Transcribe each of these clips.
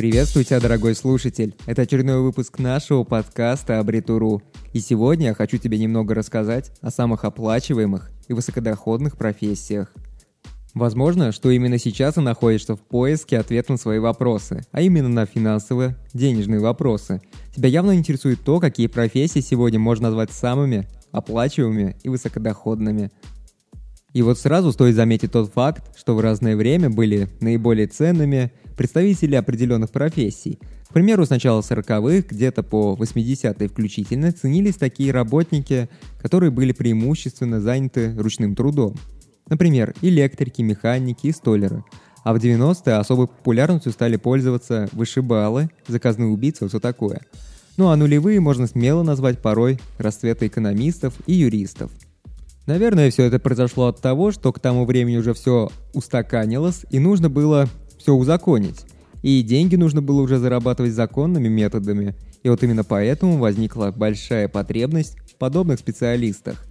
Приветствую тебя, дорогой слушатель. Это очередной выпуск нашего подкаста Абритуру. И сегодня я хочу тебе немного рассказать о самых оплачиваемых и высокодоходных профессиях. Возможно, что именно сейчас ты находишься в поиске ответа на свои вопросы, а именно на финансовые, денежные вопросы. Тебя явно интересует то, какие профессии сегодня можно назвать самыми оплачиваемыми и высокодоходными. И вот сразу стоит заметить тот факт, что в разное время были наиболее ценными представители определенных профессий. К примеру, с начала 40-х, где-то по 80-е включительно, ценились такие работники, которые были преимущественно заняты ручным трудом. Например, электрики, механики и столеры. А в 90-е особой популярностью стали пользоваться вышибалы, заказные убийцы, вот все такое. Ну а нулевые можно смело назвать порой расцвета экономистов и юристов – Наверное, все это произошло от того, что к тому времени уже все устаканилось, и нужно было все узаконить. И деньги нужно было уже зарабатывать законными методами. И вот именно поэтому возникла большая потребность в подобных специалистах.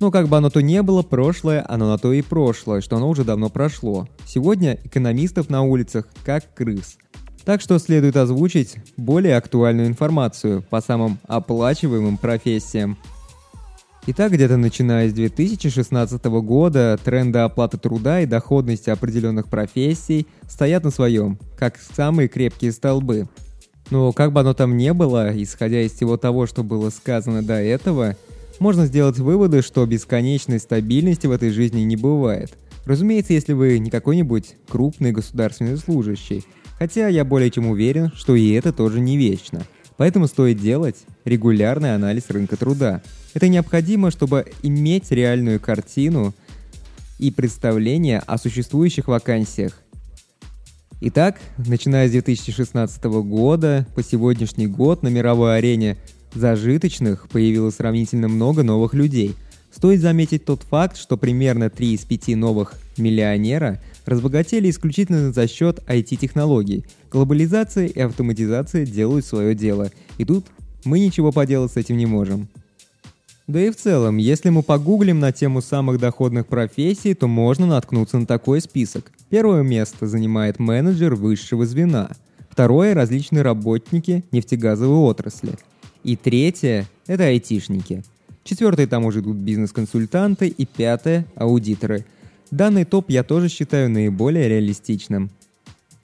Но как бы оно то не было, прошлое, оно на то и прошлое, что оно уже давно прошло. Сегодня экономистов на улицах как крыс. Так что следует озвучить более актуальную информацию по самым оплачиваемым профессиям – Итак, где-то начиная с 2016 года тренды оплаты труда и доходности определенных профессий стоят на своем, как самые крепкие столбы. Но как бы оно там ни было, исходя из всего того, что было сказано до этого, можно сделать выводы, что бесконечной стабильности в этой жизни не бывает. Разумеется, если вы не какой-нибудь крупный государственный служащий, хотя я более чем уверен, что и это тоже не вечно. Поэтому стоит делать регулярный анализ рынка труда – это необходимо, чтобы иметь реальную картину и представление о существующих вакансиях. Итак, начиная с 2016 года по сегодняшний год на мировой арене зажиточных появилось сравнительно много новых людей. Стоит заметить тот факт, что примерно 3 из 5 новых миллионера разбогатели исключительно за счет IT-технологий. Глобализация и автоматизация делают свое дело, и тут мы ничего поделать с этим не можем. Да и в целом, если мы погуглим на тему самых доходных профессий, то можно наткнуться на такой список. Первое место занимает менеджер высшего звена. Второе – различные работники нефтегазовой отрасли. И третье – это айтишники. Четвертое там уже идут бизнес-консультанты. И пятое – аудиторы. Данный топ я тоже считаю наиболее реалистичным.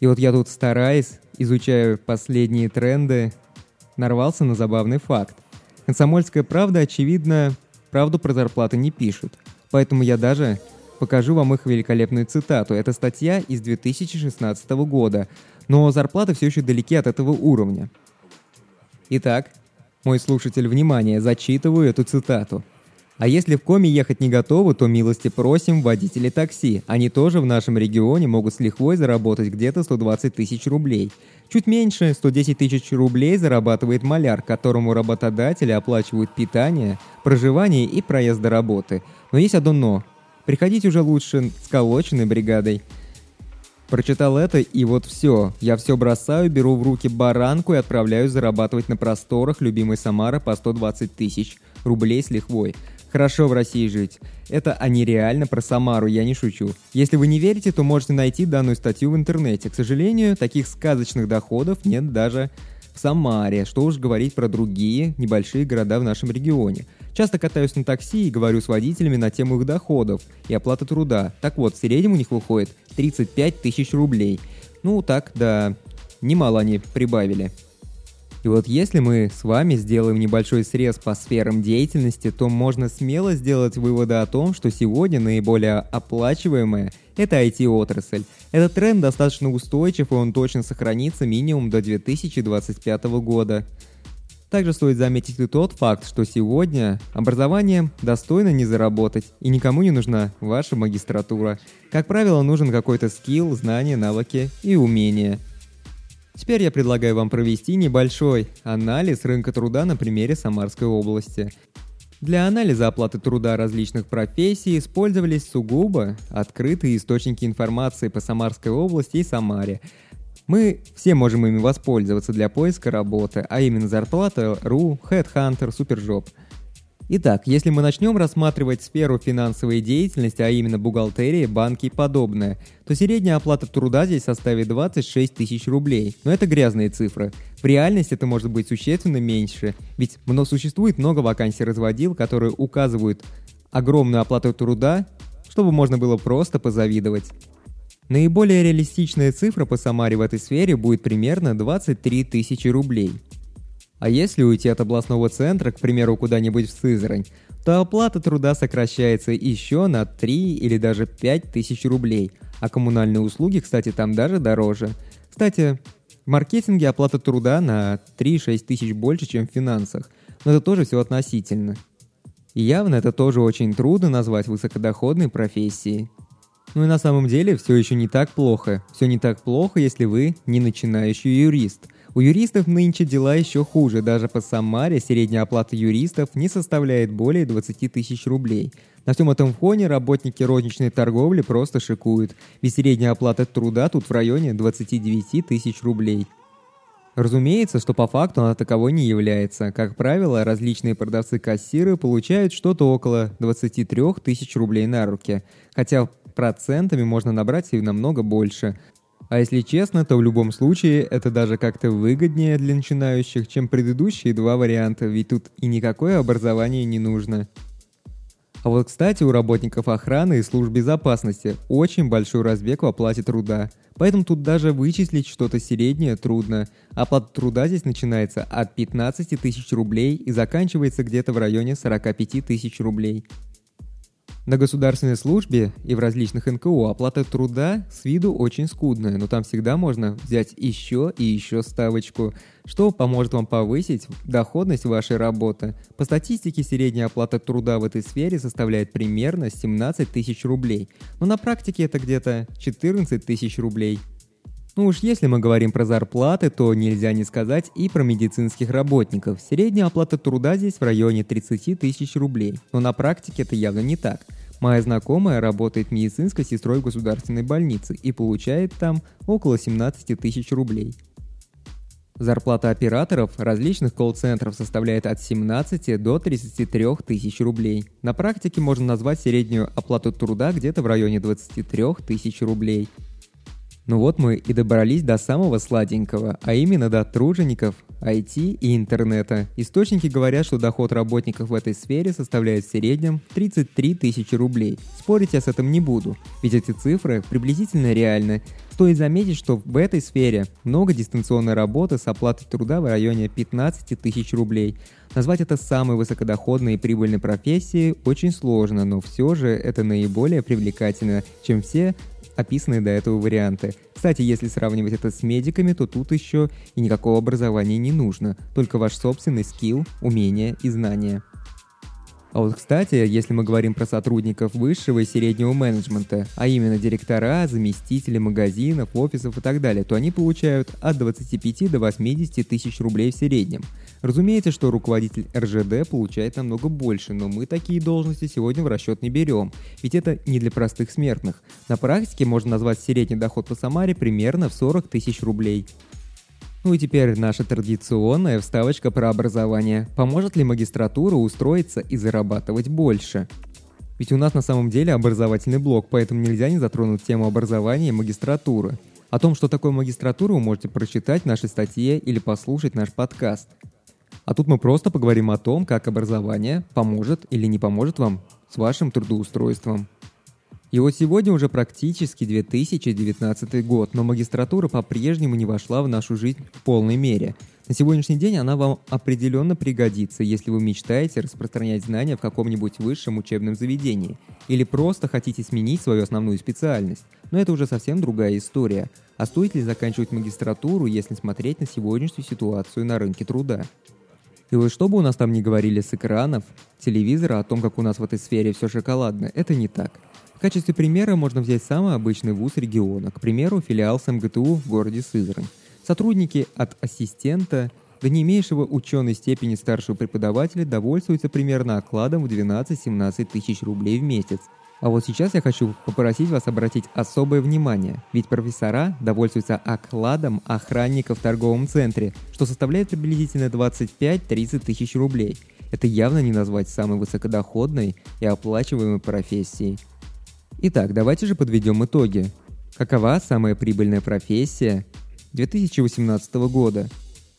И вот я тут стараясь, изучая последние тренды, нарвался на забавный факт. Комсомольская правда, очевидно, правду про зарплаты не пишут. Поэтому я даже покажу вам их великолепную цитату. Это статья из 2016 года, но зарплаты все еще далеки от этого уровня. Итак, мой слушатель, внимание, зачитываю эту цитату. А если в коме ехать не готовы, то милости просим водители такси. Они тоже в нашем регионе могут с лихвой заработать где-то 120 тысяч рублей. Чуть меньше, 110 тысяч рублей зарабатывает маляр, которому работодатели оплачивают питание, проживание и проезд до работы. Но есть одно «но». Приходить уже лучше с колоченной бригадой. Прочитал это, и вот все. Я все бросаю, беру в руки баранку и отправляюсь зарабатывать на просторах любимой Самары по 120 тысяч рублей с лихвой. Хорошо в России жить. Это они реально про Самару, я не шучу. Если вы не верите, то можете найти данную статью в интернете. К сожалению, таких сказочных доходов нет даже в Самаре, что уж говорить про другие небольшие города в нашем регионе. Часто катаюсь на такси и говорю с водителями на тему их доходов и оплаты труда. Так вот, в среднем у них выходит 35 тысяч рублей. Ну так, да, немало они прибавили. И вот если мы с вами сделаем небольшой срез по сферам деятельности, то можно смело сделать выводы о том, что сегодня наиболее оплачиваемая – это IT-отрасль. Этот тренд достаточно устойчив, и он точно сохранится минимум до 2025 года. Также стоит заметить и тот факт, что сегодня образование достойно не заработать, и никому не нужна ваша магистратура. Как правило, нужен какой-то скилл, знания, навыки и умения – Теперь я предлагаю вам провести небольшой анализ рынка труда на примере Самарской области. Для анализа оплаты труда различных профессий использовались сугубо открытые источники информации по Самарской области и Самаре. Мы все можем ими воспользоваться для поиска работы, а именно зарплата.ру, Headhunter, Superjob. Итак, если мы начнем рассматривать сферу финансовой деятельности, а именно бухгалтерии, банки и подобное, то средняя оплата труда здесь составит 26 тысяч рублей. Но это грязные цифры. В реальности это может быть существенно меньше, ведь но существует много вакансий разводил, которые указывают огромную оплату труда, чтобы можно было просто позавидовать. Наиболее реалистичная цифра по Самаре в этой сфере будет примерно 23 тысячи рублей – а если уйти от областного центра, к примеру, куда-нибудь в Сызрань, то оплата труда сокращается еще на 3 или даже 5 тысяч рублей, а коммунальные услуги, кстати, там даже дороже. Кстати, в маркетинге оплата труда на 3-6 тысяч больше, чем в финансах, но это тоже все относительно. И явно это тоже очень трудно назвать высокодоходной профессией. Ну и на самом деле все еще не так плохо. Все не так плохо, если вы не начинающий юрист – у юристов нынче дела еще хуже. Даже по Самаре средняя оплата юристов не составляет более 20 тысяч рублей. На всем этом фоне работники розничной торговли просто шикуют, ведь средняя оплата труда тут в районе 29 тысяч рублей. Разумеется, что по факту она таковой не является. Как правило, различные продавцы-кассиры получают что-то около 23 тысяч рублей на руки, хотя процентами можно набрать и намного больше. А если честно, то в любом случае это даже как-то выгоднее для начинающих, чем предыдущие два варианта, ведь тут и никакое образование не нужно. А вот, кстати, у работников охраны и служб безопасности очень большой разбег в оплате труда. Поэтому тут даже вычислить что-то среднее трудно. Оплата труда здесь начинается от 15 тысяч рублей и заканчивается где-то в районе 45 тысяч рублей. На государственной службе и в различных НКО оплата труда с виду очень скудная, но там всегда можно взять еще и еще ставочку, что поможет вам повысить доходность вашей работы. По статистике средняя оплата труда в этой сфере составляет примерно 17 тысяч рублей, но на практике это где-то 14 тысяч рублей – ну уж если мы говорим про зарплаты, то нельзя не сказать и про медицинских работников. Средняя оплата труда здесь в районе 30 тысяч рублей. Но на практике это явно не так. Моя знакомая работает медицинской сестрой в государственной больнице и получает там около 17 тысяч рублей. Зарплата операторов различных колл-центров составляет от 17 до 33 тысяч рублей. На практике можно назвать среднюю оплату труда где-то в районе 23 тысяч рублей. Ну вот мы и добрались до самого сладенького, а именно до тружеников, IT и интернета. Источники говорят, что доход работников в этой сфере составляет в среднем 33 тысячи рублей. Спорить я с этим не буду, ведь эти цифры приблизительно реальны. Стоит заметить, что в этой сфере много дистанционной работы с оплатой труда в районе 15 тысяч рублей. Назвать это самой высокодоходной и прибыльной профессией очень сложно, но все же это наиболее привлекательно, чем все описанные до этого варианты. Кстати, если сравнивать это с медиками, то тут еще и никакого образования не нужно, только ваш собственный скилл, умения и знания. А вот, кстати, если мы говорим про сотрудников высшего и среднего менеджмента, а именно директора, заместители магазинов, офисов и так далее, то они получают от 25 до 80 тысяч рублей в среднем. Разумеется, что руководитель РЖД получает намного больше, но мы такие должности сегодня в расчет не берем, ведь это не для простых смертных. На практике можно назвать средний доход по Самаре примерно в 40 тысяч рублей. Ну и теперь наша традиционная вставочка про образование. Поможет ли магистратура устроиться и зарабатывать больше? Ведь у нас на самом деле образовательный блок, поэтому нельзя не затронуть тему образования и магистратуры. О том, что такое магистратура, вы можете прочитать в нашей статье или послушать наш подкаст. А тут мы просто поговорим о том, как образование поможет или не поможет вам с вашим трудоустройством. И вот сегодня уже практически 2019 год, но магистратура по-прежнему не вошла в нашу жизнь в полной мере. На сегодняшний день она вам определенно пригодится, если вы мечтаете распространять знания в каком-нибудь высшем учебном заведении или просто хотите сменить свою основную специальность. Но это уже совсем другая история. А стоит ли заканчивать магистратуру, если смотреть на сегодняшнюю ситуацию на рынке труда? И вот что бы у нас там ни говорили с экранов, телевизора о том, как у нас в этой сфере все шоколадно, это не так качестве примера можно взять самый обычный вуз региона, к примеру, филиал СМГТУ в городе Сызрань. Сотрудники от ассистента до не имеющего ученой степени старшего преподавателя довольствуются примерно окладом в 12-17 тысяч рублей в месяц. А вот сейчас я хочу попросить вас обратить особое внимание, ведь профессора довольствуются окладом охранника в торговом центре, что составляет приблизительно 25-30 тысяч рублей – это явно не назвать самой высокодоходной и оплачиваемой профессией. Итак, давайте же подведем итоги. Какова самая прибыльная профессия 2018 года?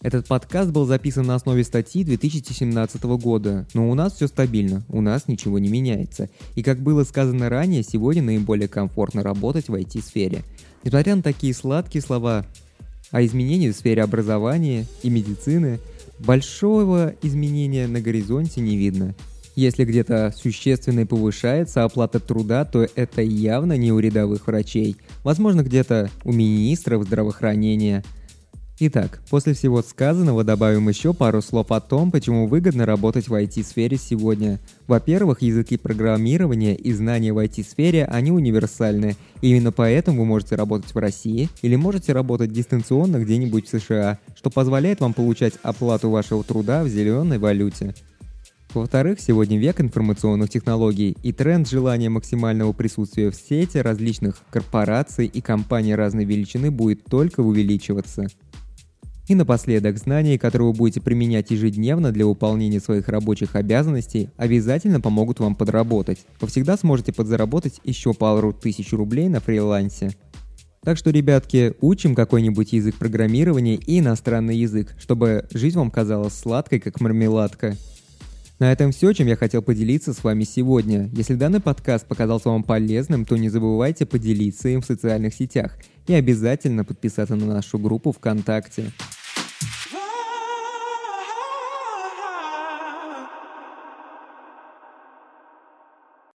Этот подкаст был записан на основе статьи 2017 года, но у нас все стабильно, у нас ничего не меняется. И как было сказано ранее, сегодня наиболее комфортно работать в IT-сфере. Несмотря на такие сладкие слова о изменении в сфере образования и медицины, большого изменения на горизонте не видно. Если где-то существенно повышается оплата труда, то это явно не у рядовых врачей. Возможно, где-то у министров здравоохранения. Итак, после всего сказанного добавим еще пару слов о том, почему выгодно работать в IT-сфере сегодня. Во-первых, языки программирования и знания в IT-сфере, они универсальны. И именно поэтому вы можете работать в России или можете работать дистанционно где-нибудь в США, что позволяет вам получать оплату вашего труда в зеленой валюте. Во-вторых, сегодня век информационных технологий, и тренд желания максимального присутствия в сети различных корпораций и компаний разной величины будет только увеличиваться. И напоследок, знания, которые вы будете применять ежедневно для выполнения своих рабочих обязанностей, обязательно помогут вам подработать. Вы всегда сможете подзаработать еще пару тысяч рублей на фрилансе. Так что, ребятки, учим какой-нибудь язык программирования и иностранный язык, чтобы жизнь вам казалась сладкой, как мармеладка. На этом все, чем я хотел поделиться с вами сегодня. Если данный подкаст показался вам полезным, то не забывайте поделиться им в социальных сетях и обязательно подписаться на нашу группу ВКонтакте.